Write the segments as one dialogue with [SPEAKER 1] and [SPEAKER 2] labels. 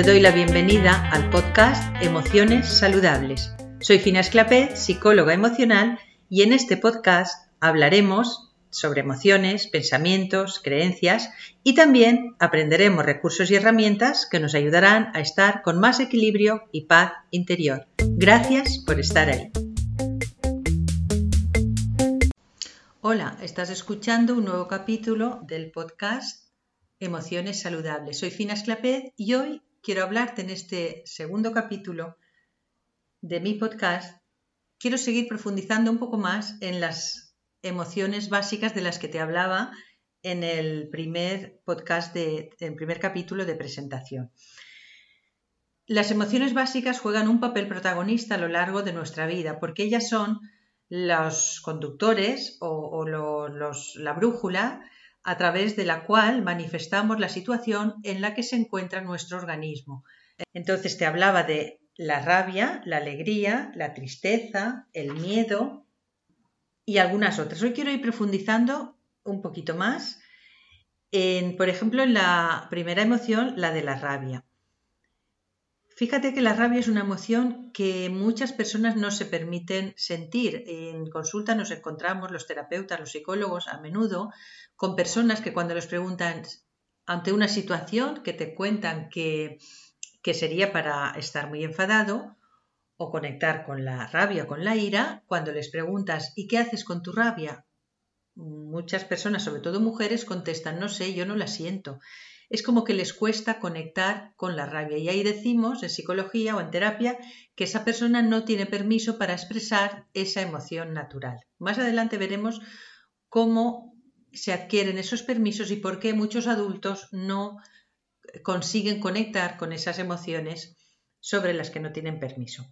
[SPEAKER 1] Te doy la bienvenida al podcast Emociones Saludables. Soy Fina Esclapet, psicóloga emocional, y en este podcast hablaremos sobre emociones, pensamientos, creencias y también aprenderemos recursos y herramientas que nos ayudarán a estar con más equilibrio y paz interior. Gracias por estar ahí. Hola, estás escuchando un nuevo capítulo del podcast Emociones Saludables. Soy Fina Esclapet y hoy quiero hablarte en este segundo capítulo de mi podcast. Quiero seguir profundizando un poco más en las emociones básicas de las que te hablaba en el primer podcast, de, en el primer capítulo de presentación. Las emociones básicas juegan un papel protagonista a lo largo de nuestra vida porque ellas son los conductores o, la brújula a través de la cual manifestamos la situación en la que se encuentra nuestro organismo. Entonces te hablaba de la rabia, la alegría, la tristeza, el miedo y algunas otras. Hoy quiero ir profundizando un poquito más en, por ejemplo, en la primera emoción, la de la rabia. Fíjate que la rabia es una emoción que muchas personas no se permiten sentir. En consulta nos encontramos los terapeutas, los psicólogos a menudo con personas que cuando les preguntan ante una situación que te cuentan que, que sería para estar muy enfadado o conectar con la rabia con la ira, cuando les preguntas ¿y qué haces con tu rabia? Muchas personas, sobre todo mujeres, contestan no sé, yo no la siento es como que les cuesta conectar con la rabia. Y ahí decimos, en psicología o en terapia, que esa persona no tiene permiso para expresar esa emoción natural. Más adelante veremos cómo se adquieren esos permisos y por qué muchos adultos no consiguen conectar con esas emociones sobre las que no tienen permiso.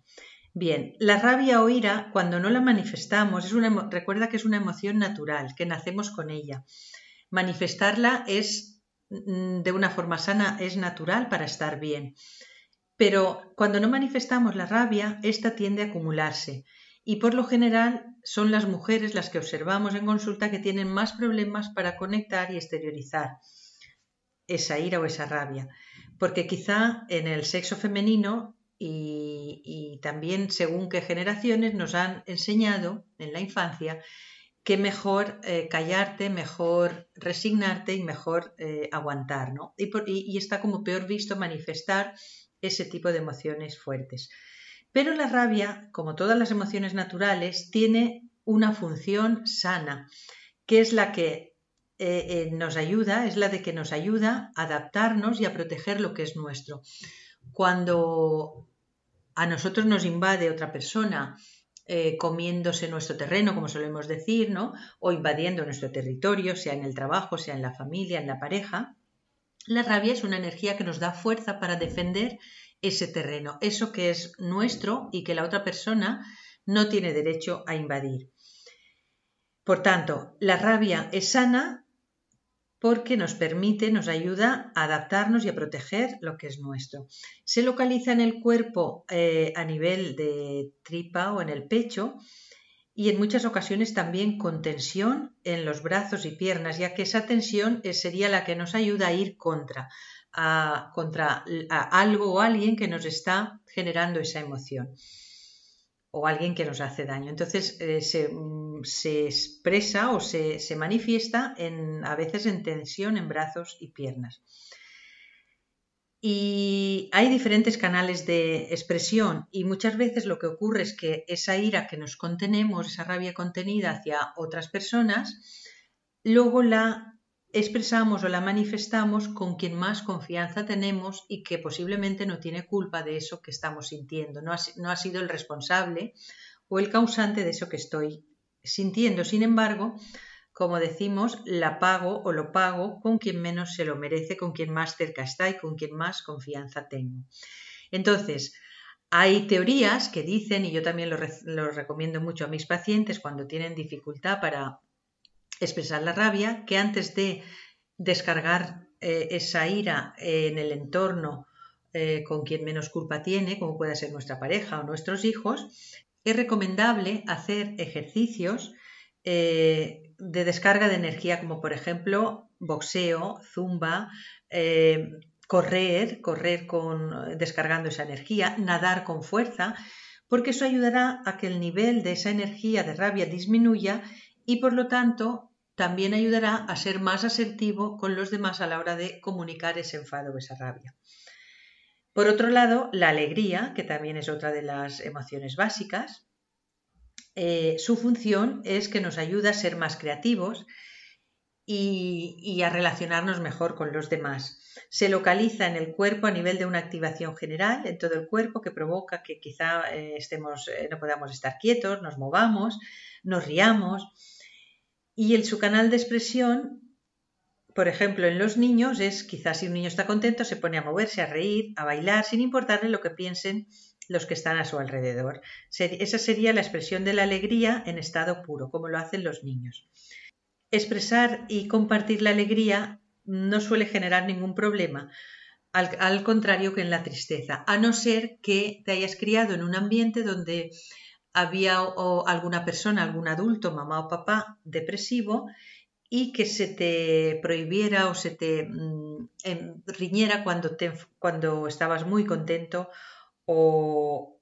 [SPEAKER 1] Bien, la rabia o ira, cuando no la manifestamos, es una, recuerda que es una emoción natural, que nacemos con ella. Manifestarla es de una forma sana es natural para estar bien. Pero cuando no manifestamos la rabia, esta tiende a acumularse y por lo general son las mujeres las que observamos en consulta que tienen más problemas para conectar y exteriorizar esa ira o esa rabia. Porque quizá en el sexo femenino y, y también según qué generaciones nos han enseñado en la infancia que mejor eh, callarte, mejor resignarte y mejor eh, aguantar, ¿no? Y, está como peor visto manifestar ese tipo de emociones fuertes. Pero la rabia, como todas las emociones naturales, tiene una función sana, que es la que eh, nos ayuda, es la de que nos ayuda a adaptarnos y a proteger lo que es nuestro. Cuando a nosotros nos invade otra persona, eh, comiéndose nuestro terreno, como solemos decir, ¿no? O invadiendo nuestro territorio, sea en el trabajo, sea en la familia, en la pareja. La rabia es una energía que nos da fuerza para defender ese terreno, eso que es nuestro y que la otra persona no tiene derecho a invadir. Por tanto, la rabia es sana porque nos permite, nos ayuda a adaptarnos y a proteger lo que es nuestro. Se localiza en el cuerpo eh, a nivel de tripa o en el pecho y en muchas ocasiones también con tensión en los brazos y piernas, ya que esa tensión eh, sería la que nos ayuda a ir contra, contra algo o alguien que nos está generando esa emoción o alguien que nos hace daño. Entonces eh, mm, se, expresa o se, manifiesta en, a veces en tensión en brazos y piernas. Y hay diferentes canales de expresión y muchas veces lo que ocurre es que esa ira que nos contenemos, esa rabia contenida hacia otras personas, luego la expresamos o la manifestamos con quien más confianza tenemos y que posiblemente no tiene culpa de eso que estamos sintiendo, no ha, no ha sido el responsable o el causante de eso que estoy sintiendo. Sin embargo, como decimos, la pago o lo pago con quien menos se lo merece, con quien más cerca está y con quien más confianza tengo. Entonces, hay teorías que dicen, y yo también lo, lo recomiendo mucho a mis pacientes cuando tienen dificultad para expresar la rabia, que antes de descargar eh, esa ira en el entorno eh, con quien menos culpa tiene, como puede ser nuestra pareja o nuestros hijos, es recomendable hacer ejercicios eh, de descarga de energía, como por ejemplo boxeo, zumba, correr, correr con, descargando esa energía, nadar con fuerza, porque eso ayudará a que el nivel de esa energía de rabia disminuya y por lo tanto también ayudará a ser más asertivo con los demás a la hora de comunicar ese enfado o esa rabia. Por otro lado, la alegría, que también es otra de las emociones básicas, eh, su función es que nos ayuda a ser más creativos y, a relacionarnos mejor con los demás. Se localiza en el cuerpo a nivel de una activación general en todo el cuerpo que provoca que quizá eh, estemos, eh, no podamos estar quietos, nos movamos, nos riamos. Y el, su canal de expresión por ejemplo, en los niños es quizás si un niño está contento se pone a moverse, a reír, a bailar, sin importarle lo que piensen los que están a su alrededor. Esa sería la expresión de la alegría en estado puro, como lo hacen los niños. Expresar y compartir la alegría no suele generar ningún problema, al, contrario que en la tristeza, a no ser que te hayas criado en un ambiente donde había alguna persona, algún adulto, mamá o papá depresivo y que se te prohibiera o se te mm, em, riñera cuando, te, cuando estabas muy contento o,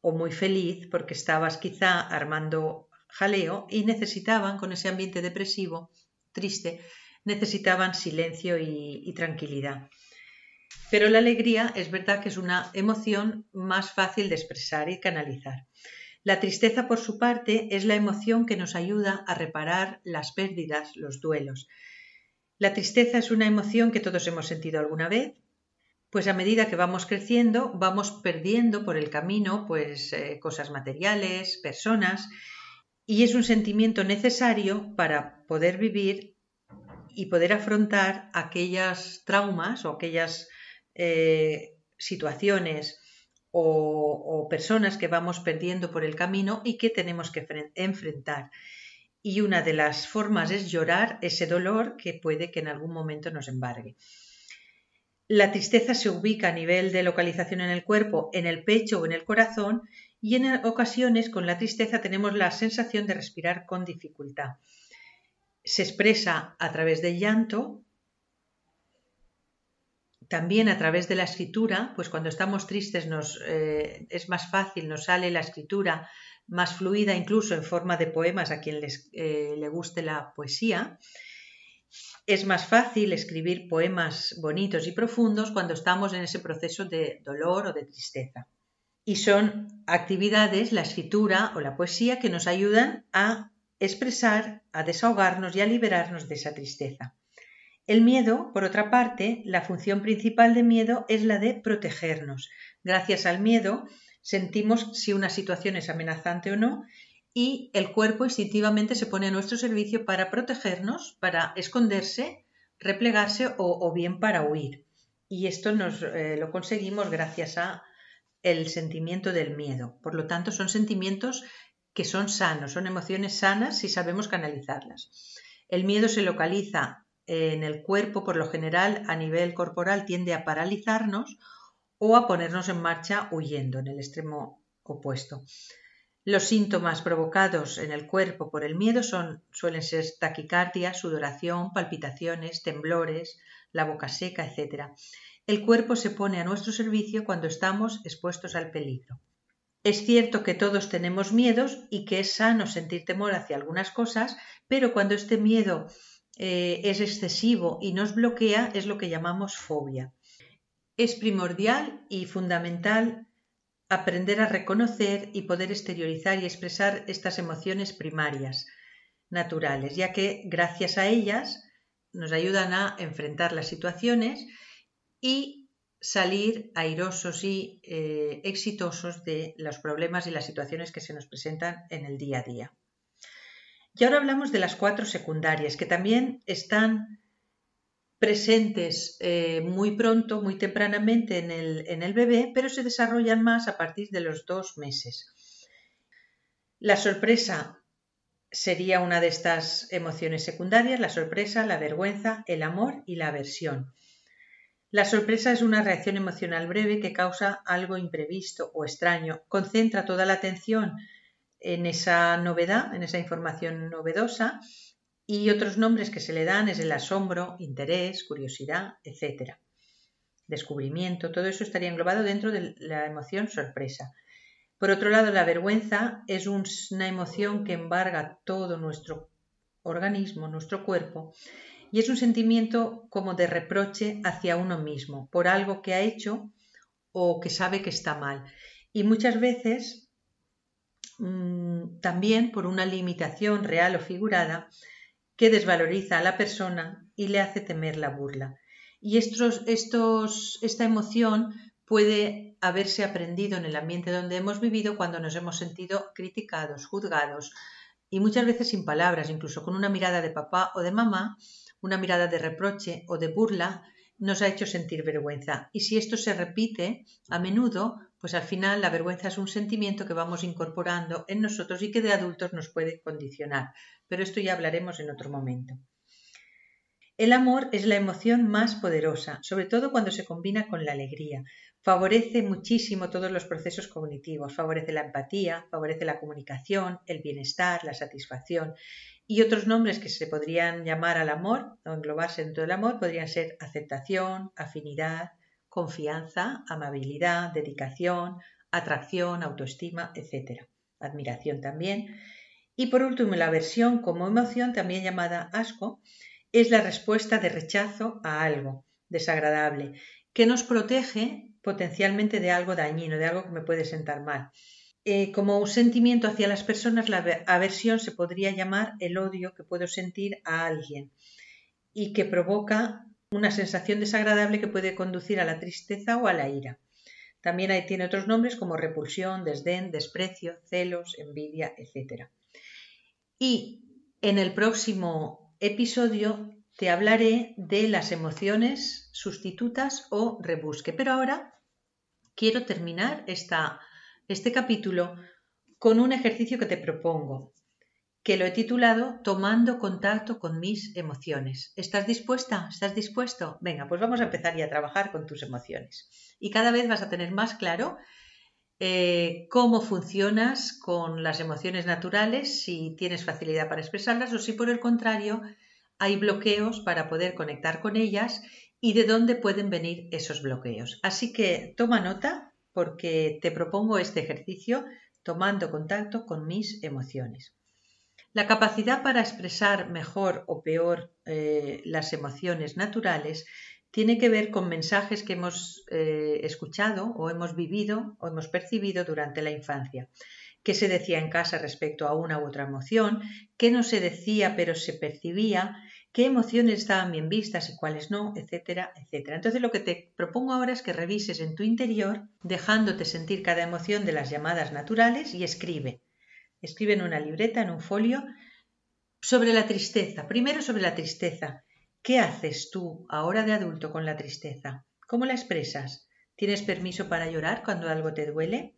[SPEAKER 1] o muy feliz porque estabas quizá armando jaleo y necesitaban, con ese ambiente depresivo, triste, necesitaban silencio y, y, tranquilidad. Pero la alegría es verdad que es una emoción más fácil de expresar y canalizar. La tristeza, por su parte, es la emoción que nos ayuda a reparar las pérdidas, los duelos. La tristeza es una emoción que todos hemos sentido alguna vez, pues a medida que vamos creciendo vamos perdiendo por el camino pues eh, cosas materiales, personas, y es un sentimiento necesario para poder vivir y poder afrontar aquellas traumas o aquellas eh, situaciones o, personas que vamos perdiendo por el camino y que tenemos que enfrentar. Y una de las formas es llorar ese dolor que puede que en algún momento nos embargue. La tristeza se ubica a nivel de localización en el cuerpo, en el pecho o en el corazón y en ocasiones con la tristeza tenemos la sensación de respirar con dificultad. Se expresa a través del llanto, también a través de la escritura, pues cuando estamos tristes nos, eh, es más fácil, nos sale la escritura más fluida, incluso en forma de poemas a quien les, eh, le guste la poesía. Es más fácil escribir poemas bonitos y profundos cuando estamos en ese proceso de dolor o de tristeza. Y son actividades, la escritura o la poesía, que nos ayudan a expresar, a desahogarnos y a liberarnos de esa tristeza. El miedo, por otra parte, la función principal de miedo es la de protegernos. Gracias al miedo sentimos si una situación es amenazante o no y el cuerpo instintivamente se pone a nuestro servicio para protegernos, para esconderse, replegarse o, bien para huir. Y esto nos eh, lo conseguimos gracias a el sentimiento del miedo. Por lo tanto, son sentimientos que son sanos, son emociones sanas si sabemos canalizarlas. El miedo se localiza en el cuerpo, por lo general, a nivel corporal, tiende a paralizarnos o a ponernos en marcha huyendo, en el extremo opuesto. Los síntomas provocados en el cuerpo por el miedo son, suelen ser taquicardia, sudoración, palpitaciones, temblores, la boca seca, etc. El cuerpo se pone a nuestro servicio cuando estamos expuestos al peligro. Es cierto que todos tenemos miedos y que es sano sentir temor hacia algunas cosas, pero cuando este miedo eh, es excesivo y nos bloquea es lo que llamamos fobia. Es primordial y fundamental aprender a reconocer y poder exteriorizar y expresar estas emociones primarias, naturales, ya que gracias a ellas nos ayudan a enfrentar las situaciones y salir airosos y eh, exitosos de los problemas y las situaciones que se nos presentan en el día a día. Y ahora hablamos de las cuatro secundarias, que también están presentes eh, muy pronto, muy tempranamente en el, en el bebé, pero se desarrollan más a partir de los dos meses. La sorpresa sería una de estas emociones secundarias, la sorpresa, la vergüenza, el amor y la aversión. La sorpresa es una reacción emocional breve que causa algo imprevisto o extraño, concentra toda la atención en esa novedad, en esa información novedosa, y otros nombres que se le dan es el asombro, interés, curiosidad, etc. descubrimiento, todo eso estaría englobado dentro de la emoción sorpresa. Por otro lado, la vergüenza es una emoción que embarga todo nuestro organismo, nuestro cuerpo, y es un sentimiento como de reproche hacia uno mismo por algo que ha hecho o que sabe que está mal. Y muchas veces mm, también por una limitación real o figurada que desvaloriza a la persona y le hace temer la burla. Y estos, esta emoción puede haberse aprendido en el ambiente donde hemos vivido cuando nos hemos sentido criticados, juzgados y muchas veces sin palabras, incluso con una mirada de papá o de mamá, una mirada de reproche o de burla, nos ha hecho sentir vergüenza. Y si esto se repite a menudo, pues al final la vergüenza es un sentimiento que vamos incorporando en nosotros y que de adultos nos puede condicionar. Pero esto ya hablaremos en otro momento. El amor es la emoción más poderosa, sobre todo cuando se combina con la alegría. Favorece muchísimo todos los procesos cognitivos, favorece la empatía, favorece la comunicación, el bienestar, la satisfacción. Y otros nombres que se podrían llamar al amor o englobarse dentro del amor podrían ser aceptación, afinidad, confianza, amabilidad, dedicación, atracción, autoestima, etc. Admiración también. Y por último, la aversión como emoción, también llamada asco, es la respuesta de rechazo a algo desagradable, que nos protege potencialmente de algo dañino, de algo que me puede sentar mal. Eh, como un sentimiento hacia las personas, la aversión se podría llamar el odio que puedo sentir a alguien y que provoca una sensación desagradable que puede conducir a la tristeza o a la ira. También tiene otros nombres como repulsión, desdén, desprecio, celos, envidia, etc. Y en el próximo episodio te hablaré de las emociones sustitutas o rebusque. Pero ahora quiero terminar esta, este capítulo con un ejercicio que te propongo, que lo he titulado Tomando contacto con mis emociones. ¿Estás dispuesta? ¿Estás dispuesto? Venga, pues vamos a empezar ya a trabajar con tus emociones. Y cada vez vas a tener más claro eh, cómo funcionas con las emociones naturales, si tienes facilidad para expresarlas o si por el contrario hay bloqueos para poder conectar con ellas y de dónde pueden venir esos bloqueos. Así que toma nota porque te propongo este ejercicio tomando contacto con mis emociones. La capacidad para expresar mejor o peor eh, las emociones naturales tiene que ver con mensajes que hemos eh, escuchado o hemos vivido o hemos percibido durante la infancia. ¿Qué se decía en casa respecto a una u otra emoción? ¿Qué no se decía pero se percibía? ¿Qué emociones estaban bien vistas y cuáles no? Etcétera, etcétera. Entonces lo que te propongo ahora es que revises en tu interior, dejándote sentir cada emoción de las llamadas naturales y escribe. Escribe en una libreta, en un folio, sobre la tristeza. Primero sobre la tristeza. ¿Qué haces tú ahora de adulto con la tristeza? ¿Cómo la expresas? ¿Tienes permiso para llorar cuando algo te duele?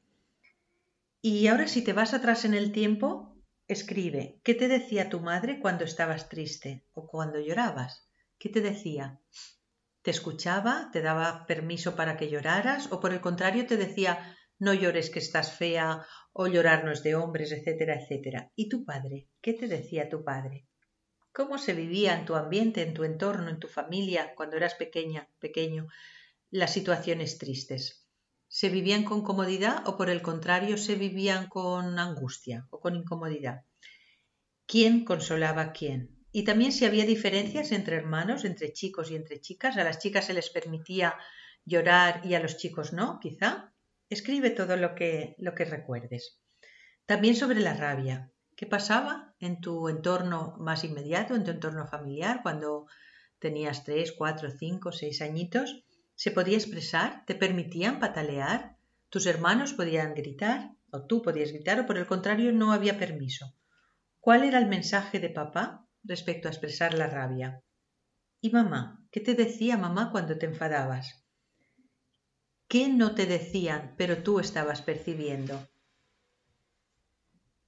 [SPEAKER 1] Y ahora si te vas atrás en el tiempo, escribe, ¿qué te decía tu madre cuando estabas triste o cuando llorabas? ¿Qué te decía? ¿Te escuchaba? ¿Te daba permiso para que lloraras? ¿O por el contrario te decía, no llores que estás fea o llorar no es de hombres, etcétera, etcétera? ¿Y tu padre? ¿Qué te decía tu padre? ¿Cómo se vivía en tu ambiente, en tu entorno, en tu familia, cuando eras pequeña, pequeño, las situaciones tristes? ¿Se vivían con comodidad o por el contrario se vivían con angustia o con incomodidad? ¿Quién consolaba a quién? Y también si había diferencias entre hermanos, entre chicos y entre chicas. A las chicas se les permitía llorar y a los chicos no, quizá. Escribe todo lo que, recuerdes. También sobre la rabia. ¿Qué pasaba en tu entorno más inmediato, en tu entorno familiar, cuando tenías tres, cuatro, cinco, seis añitos? ¿Se podía expresar? ¿Te permitían patalear? ¿Tus hermanos podían gritar? ¿O tú podías gritar? ¿O por el contrario no había permiso? ¿Cuál era el mensaje de papá respecto a expresar la rabia? ¿Y mamá? ¿Qué te decía mamá cuando te enfadabas? ¿Qué no te decían, pero tú estabas percibiendo?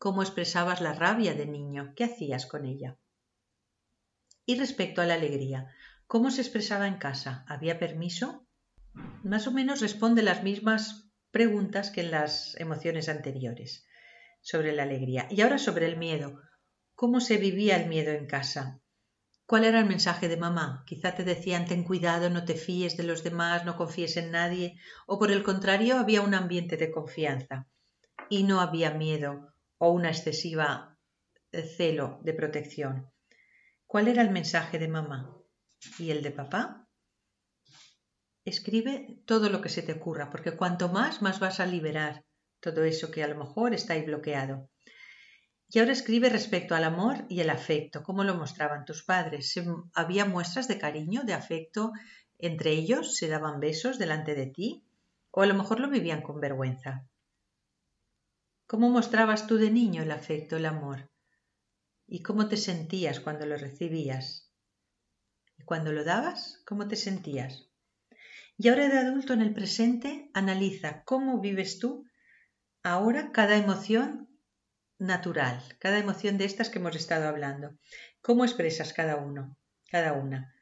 [SPEAKER 1] cómo expresabas la rabia de niño, qué hacías con ella. Y respecto a la alegría, ¿cómo se expresaba en casa? ¿Había permiso? Más o menos responde las mismas preguntas que en las emociones anteriores sobre la alegría. Y ahora sobre el miedo. ¿Cómo se vivía el miedo en casa? ¿Cuál era el mensaje de mamá? Quizá te decían ten cuidado, no te fíes de los demás, no confíes en nadie, o por el contrario había un ambiente de confianza y no había miedo o una excesiva eh, celo de protección. ¿Cuál era el mensaje de mamá? ¿Y el de papá? Escribe todo lo que se te ocurra, porque cuanto más, más vas a liberar todo eso que a lo mejor está ahí bloqueado. Y ahora escribe respecto al amor y el afecto, cómo lo mostraban tus padres. ¿Había muestras de cariño, de afecto entre ellos? ¿Se daban besos delante de ti? ¿O a lo mejor lo vivían con vergüenza? ¿Cómo mostrabas tú de niño el afecto, el amor? ¿Y cómo te sentías cuando lo recibías? ¿Y cuando lo dabas, cómo te sentías? Y ahora de adulto en el presente, analiza cómo vives tú ahora cada emoción natural, cada emoción de estas que hemos estado hablando. ¿Cómo expresas cada uno, cada una?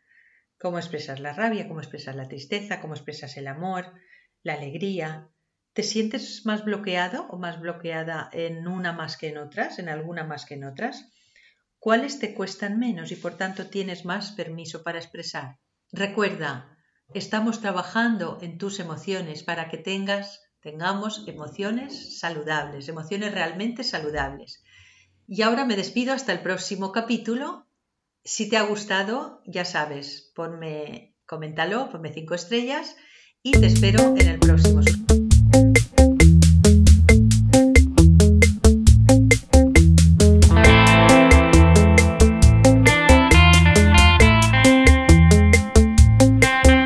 [SPEAKER 1] ¿Cómo expresas la rabia? ¿Cómo expresas la tristeza? ¿Cómo expresas el amor? ¿La alegría? ¿Te sientes más bloqueado o más bloqueada en una más que en otras, en alguna más que en otras? ¿Cuáles te cuestan menos y por tanto tienes más permiso para expresar? Recuerda, estamos trabajando en tus emociones para que tengas tengamos emociones saludables, emociones realmente saludables. Y ahora me despido hasta el próximo capítulo. Si te ha gustado, ya sabes, ponme, coméntalo, ponme cinco estrellas y te espero en el próximo.